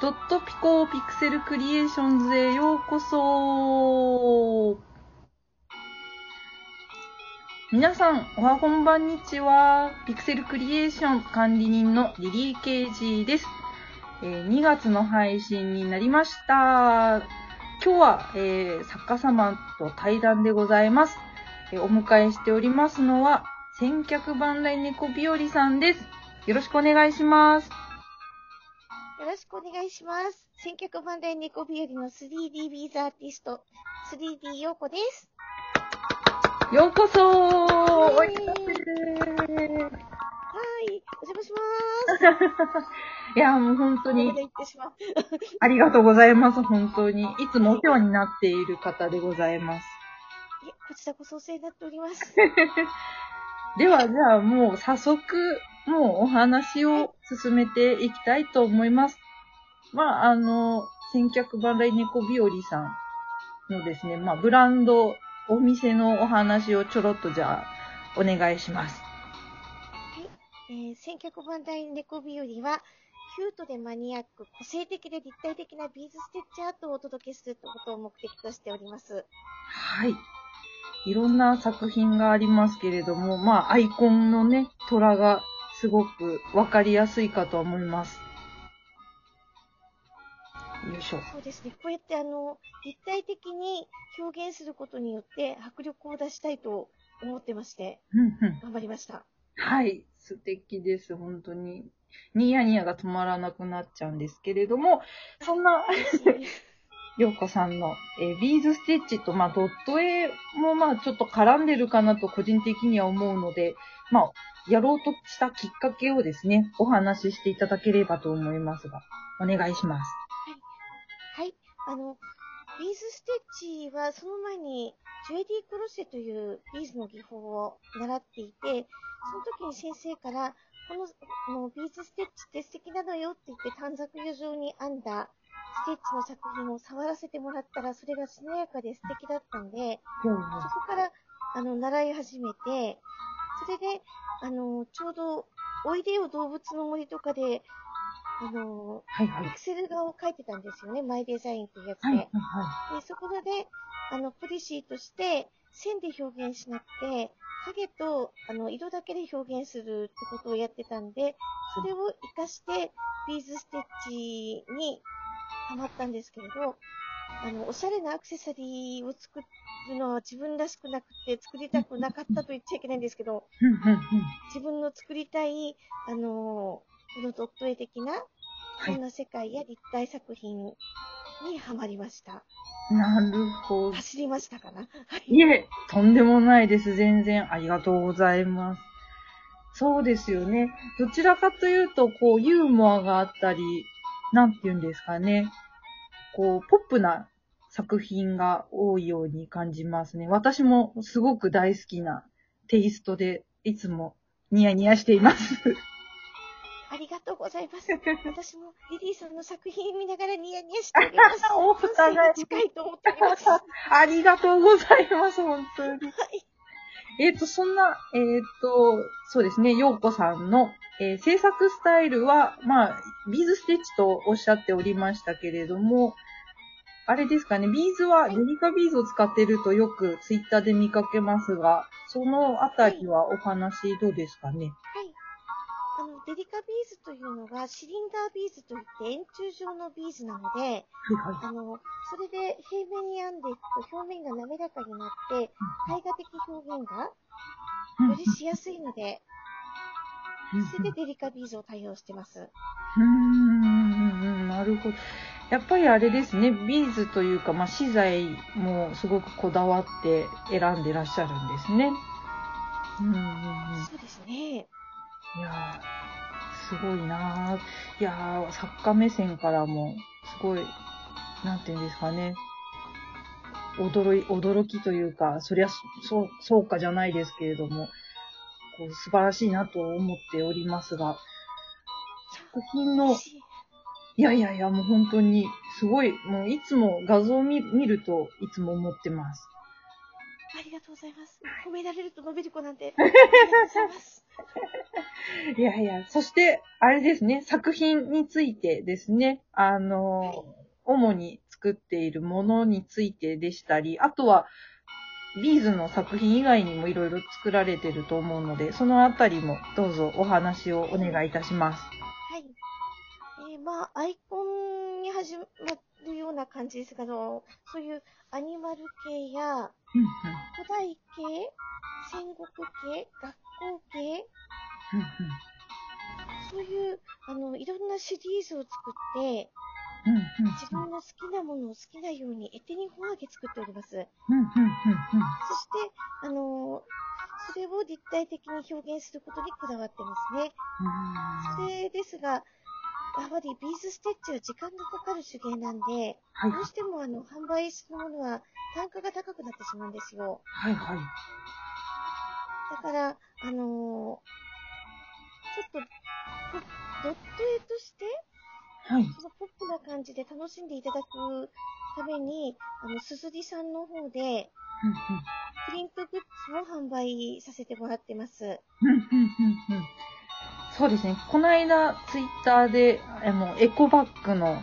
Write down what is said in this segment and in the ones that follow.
ドットピコピクセルクリエーションズへようこそ皆さん、おはこんばんにちは。ピクセルクリエーション管理人のリリー・ケイジーです。えー2月の配信になりました。今日は、えー作家様と対談でございます。えーお迎えしておりますのは、千客万来猫日和さんです。よろしくお願いします。よろしくお願いします。千脚万来猫日和の 3D ビーズアーティスト、3D 陽子です。ようこそおはいお邪魔します。いや、もう本当に。ありがとうございます、本当に。いつもお世話になっている方でございます。いえ、こちらこそお世話になっております。では、じゃあもう早速、もうお話を進めていきたいと思います。まあ、あの、千客万来猫日和さんのですね、まあ、ブランド、お店のお話をちょろっとじゃあ、お願いします。えー、千脚万来猫日和は、キュートでマニアック、個性的で立体的なビーズステッチアートをお届けすることを目的としております。はい。いろんな作品がありますけれども、まあ、アイコンのね、虎がすごくわかりやすいかと思います。よいしょ。そうですね。こうやってあの、立体的に表現することによって迫力を出したいと思ってまして、うんうん。頑張りました。はい。素敵です、本当に。ニヤニヤが止まらなくなっちゃうんですけれども、そんな、ようこさんの、えービーズステッチと、まあ、ドット絵も、まあ、ちょっと絡んでるかなと個人的には思うので、まあ、やろうとしたきっかけをですね、お話ししていただければと思いますが、お願いします。はい。あの、ビーズステッチはその前にジュエリークロッセというビーズの技法を習っていて、その時に先生から、このビーズステッチって素敵なのよって言って短冊余状に編んだステッチの作品を触らせてもらったら、それがしなやかで素敵だったんで、そこから、あの、習い始めて、それで、あの、ちょうど、おいでよ動物の森とかで、あの、はいはい。エクセル画を描いてたんですよね。マイデザインっていうやつで。はいはいはで、そこで、あの、ポリシーとして、線で表現しなくて、影と、あの、色だけで表現するってことをやってたんで、それを活かして、ビーズステッチにハマったんですけれど、あの、おしゃれなアクセサリーを作るのは自分らしくなくて、作りたくなかったと言っちゃいけないんですけど。自分の作りたい、あの、このドット絵的な、はい。そんな世界や立体作品にハマりました。なるほど。走りましたかな？はい。いえ、とんでもないです。全然ありがとうございます。そうですよね。どちらかというと、こう、ユーモアがあったり、なんて言うんですかね。こう、ポップな作品が多いように感じますね。私もすごく大好きなテイストで、いつもニヤニヤしています。ありがとうございます。私もリリーさんの作品見ながらニヤニヤしております。お感性が近いと思っております。は ありがとうございます、本当に。い。えっ、と、そんな、えっ、と、そうですね、ようこさんの、えー制作スタイルは、まあ、ビーズステッチとおっしゃっておりましたけれども、あれですかね、ビーズは、デリカビーズを使ってるとよくツイッターで見かけますが、そのあたりはお話どうですかね？はい。あの、デリカビーズというのがシリンダービーズといって円柱状のビーズなので。あの、それで平面に編んでいくと表面が滑らかになって、絵画的表現がうんよりしやすいので、それでデリカビーズを対応してます。うーん、なるほど。やっぱりあれですね、ビーズというか、まあ、資材もすごくこだわって選んでらっしゃるんですね。うん。そうですね。いやー、すごいなー。いやー、作家目線からも、すごい、なんていうんですかね。驚い、驚きというか、そりゃ、そう、そうかじゃないですけれども、こう素晴らしいなと思っておりますが、作品の、いやいやいや、もう本当に、すごい、もういつも画像を見るといつも思ってます。ありがとうございます。褒められると伸びる子なんて。ありがとうございます。いやいや、そして、あれですね、作品についてですね、あの、主に作っているものについてでしたり、あとは、ビーズの作品以外にもいろいろ作られてると思うので、そのあたりもどうぞお話をお願いいたします。はい。えーまあ、アイコンに始まるような感じですが、あの、そういうアニマル系や、うん古代系、戦国系、学校系、そういう、あの、いろんなシリーズを作って、自分の好きなものを好きなようにエテニフォアゲ作っております。そして、あの、それを立体的に表現することにこだわってますね。それですが、やはりビーズステッチは時間がかかる手芸なんで、はいどうしてもあの、販売するものは単価が高くなってしまうんですよ。はいはい。だから、あのちょっと、ポドット絵として、はい。そのポップな感じで楽しんでいただくために、あの、すずりさんの方で、プリントグッズを販売させてもらってます。そうですね。この間、ツイッターで、あの、エコバッグの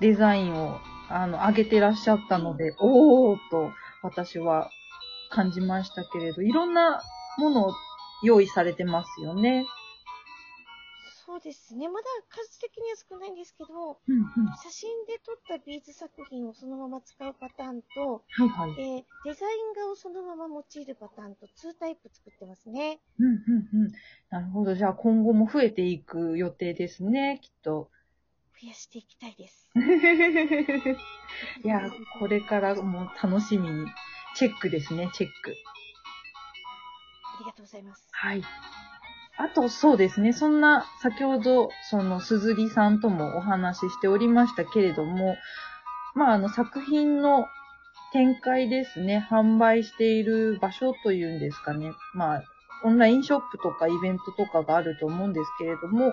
デザインを、あの、上げてらっしゃったので、おーっと、私は感じましたけれど、いろんなものを用意されてますよね。そうですね。まだ数的には少ないんですけど、うんうん。写真で撮ったビーズ作品をそのまま使うパターンと、はいはい。えーデザイン画をそのまま用いるパターンと2タイプ作ってますね。うんうんうん。なるほど。じゃあ今後も増えていく予定ですね、きっと。増やしていきたいです。いや、これからも楽しみに。チェックですね、チェック。ありがとうございます。はい。あと、そうですね。そんな、先ほど、その、すずりさんともお話ししておりましたけれども、まあ、あの、作品の展開ですね。販売している場所というんですかね。まあ、オンラインショップとかイベントとかがあると思うんですけれども、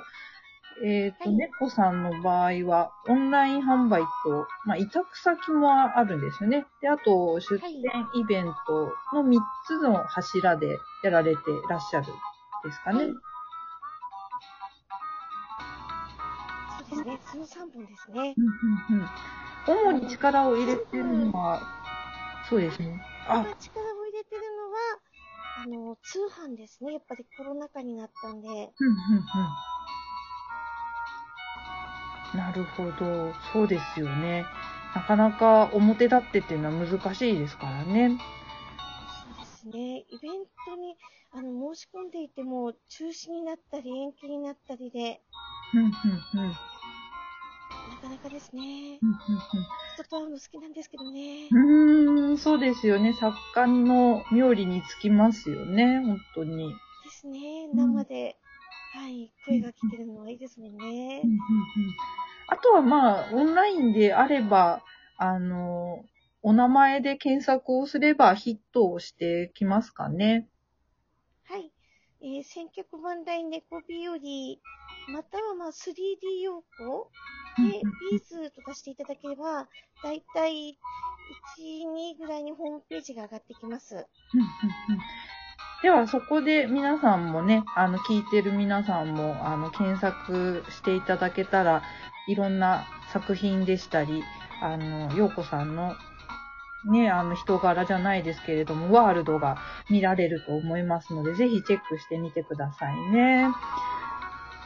えっ、と、はい猫さんの場合は、オンライン販売と、まあ、委託先もあるんですよね。で、あと、出店イベントの3つの柱でやられてらっしゃるですかね。はいそうですね。その3本ですね。うんうんうん主に力を入れてるのは、そうですね。あ、今力を入れてるのは、あの、通販ですね。やっぱりコロナ禍になったんで。うんうんうん。なるほど。そうですよね。なかなか表立ってっていうのは難しいですからね。ですね。イベントに、あの、申し込んでいても、中止になったり、延期になったりで、うんうんうん。なかなかですね。うん人と会うの好きなんですけどね。うんそうですよね。作家の妙理につきますよね。本当に。ですね。ん生で、はい、声が聞けるのはいいですもんねうん。うんうんあとはまあ、オンラインであれば、あの、お名前で検索をすればヒットをしてきますかね。はい。えー、千脚万来猫日和、またはまあ 3D 用語で、ビーズとかしていただければ、だいたい1、2ぐらいにホームページが上がってきます。では、そこで皆さんもね、あの、聞いてる皆さんも、あの、検索していただけたら、いろんな作品でしたり、あの、ようこさんの、ね、あの、人柄じゃないですけれども、ワールドが見られると思いますので、ぜひチェックしてみてくださいね。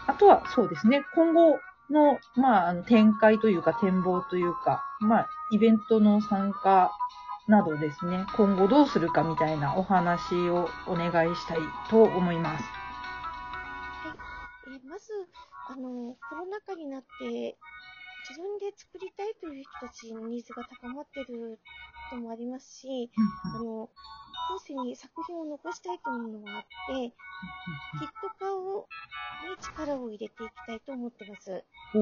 あとは、そうですね、今後の、まあ、展開というか、展望というか、まあ、イベントの参加などですね、今後どうするかみたいなお話をお願いしたいと思います。はいえまず、あの、コロナ禍になって、自分で作りたいという人たちのニーズが高まってることもありますし、あの、後世に作品を残したいというのがあって、キット化を、に力を入れていきたいと思ってます。そ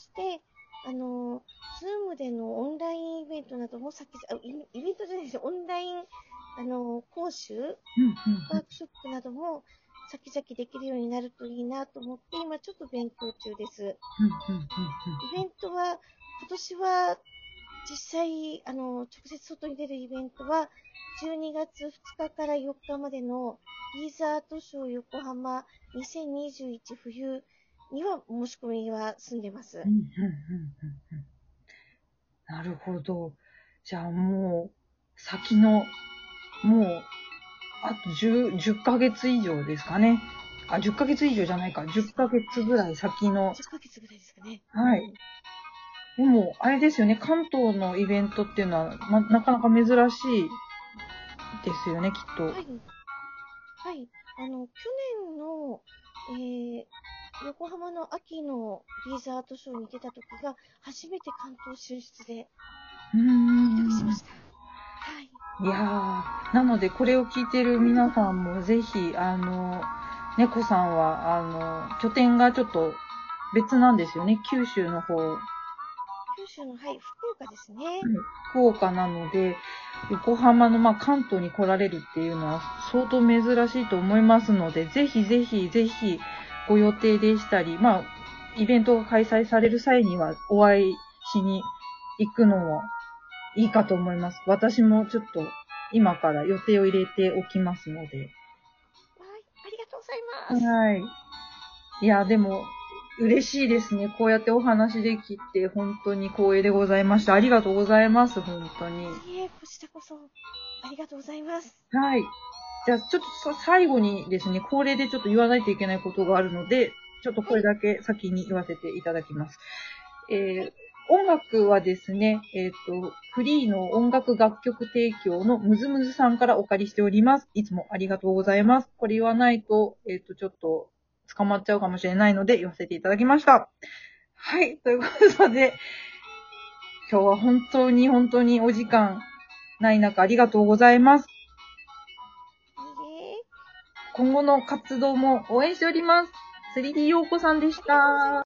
して、あの、ズームでのオンラインイベントなども先あイベントじゃないですよ、オンライン、あの、講習、ワークショップなども先々できるようになるといいなと思って、今ちょっと勉強中です。イベントは、今年は実際、あの、直接外に出るイベントは、12月2日から4日までのビーズアートショー横浜2021冬には申し込みは済んでます。うんうんうんうんうんなるほど。じゃあもう、先の、もう、あと10、10ヶ月以上ですかね。あ、10ヶ月以上じゃないか。10ヶ月ぐらい先の。10ヶ月ぐらいですかね。はい。でも、あれですよね。関東のイベントっていうのは、ま、なかなか珍しいですよね、きっと。はい。はい。あの、去年の、えー、横浜の秋のビーズアートショーに出た時が、初めて関東進出でうーんしました。はい。いやー、なのでこれを聞いてる皆さんもぜひ、あの、猫さんは、あの、拠点がちょっと別なんですよね。九州の方、九州の、はい、福岡ですね。福岡なので、横浜の、まあ、関東に来られるっていうのは相当珍しいと思いますので、ぜひぜひぜひご予定でしたり、まあ、イベントが開催される際にはお会いしに行くのもいいかと思います。私もちょっと今から予定を入れておきますので。はい。ありがとうございます。はい。いや、でも、嬉しいですね。こうやってお話できて、本当に光栄でございました。ありがとうございます、本当に。いえ、こちらこそ、ありがとうございます。はい。じゃあ、ちょっとさ最後にですね、恒例でちょっと言わないといけないことがあるので、ちょっとこれだけ先に言わせていただきます。えー音楽はですね、えっ、と、フリーの音楽楽曲提供のムズムズさんからお借りしております。いつもありがとうございます。これ言わないと、えっ、と、ちょっと捕まっちゃうかもしれないので言わせていただきました。はい、ということで、今日は本当に本当にお時間ない中ありがとうございます。今後の活動も応援しております。3D 陽子さんでした。